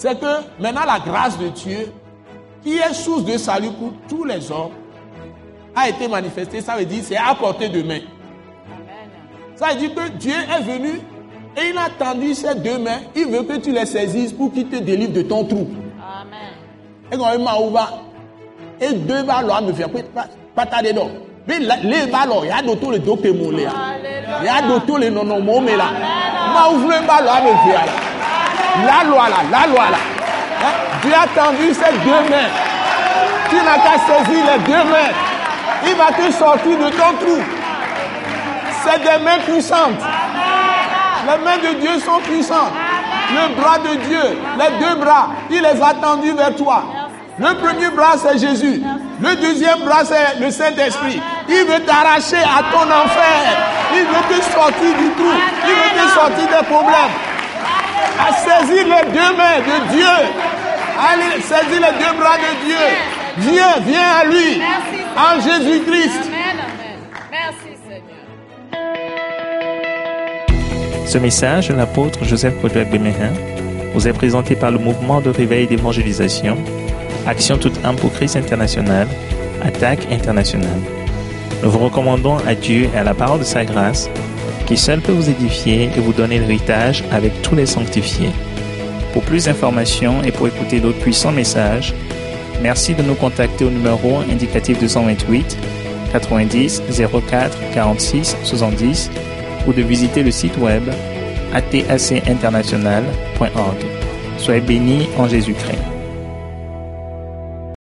c'est que maintenant la grâce de Dieu, qui est source de salut pour tous les hommes, a été manifestée. Ça veut dire c'est à portée de main. Ça veut dire que Dieu est venu et il a tendu ses deux mains. Il veut que tu les saisisses pour qu'il te délivre de ton trou. Amen. Et quand il m'a ouvert, et deux ballons me donc. Mais les ballons, il y a d'autres les là. Il y a d'autres les non non mon mais là. M'a ouvert le ballon à me faire. La loi là, la loi là. Hein? Dieu a tendu ses deux mains. Tu n'as qu'à saisir les deux mains. Il va te sortir de ton trou. C'est des mains puissantes. Les mains de Dieu sont puissantes. Le bras de Dieu, les deux bras, il les a tendus vers toi. Le premier bras, c'est Jésus. Le deuxième bras, c'est le Saint-Esprit. Il veut t'arracher à ton enfer. Il veut te sortir du trou. Il veut te sortir des problèmes. À saisir les deux mains de Dieu. Allez, saisis les deux bras de Dieu. Viens, viens à lui. Merci, En Jésus-Christ. Amen. Amen. Merci, Seigneur. Ce message de l'apôtre Joseph Kodouak Bemehin vous est présenté par le mouvement de réveil d'évangélisation, Action toute âme pour Christ international, Attaque internationale. Nous vous recommandons à Dieu et à la parole de sa grâce, qui seul peut vous édifier et vous donner l'héritage avec tous les sanctifiés. Pour plus d'informations et pour écouter d'autres puissants messages, merci de nous contacter au numéro indicatif 228 90 04 46 70 ou de visiter le site web atacinternational.org. Soyez bénis en Jésus-Christ.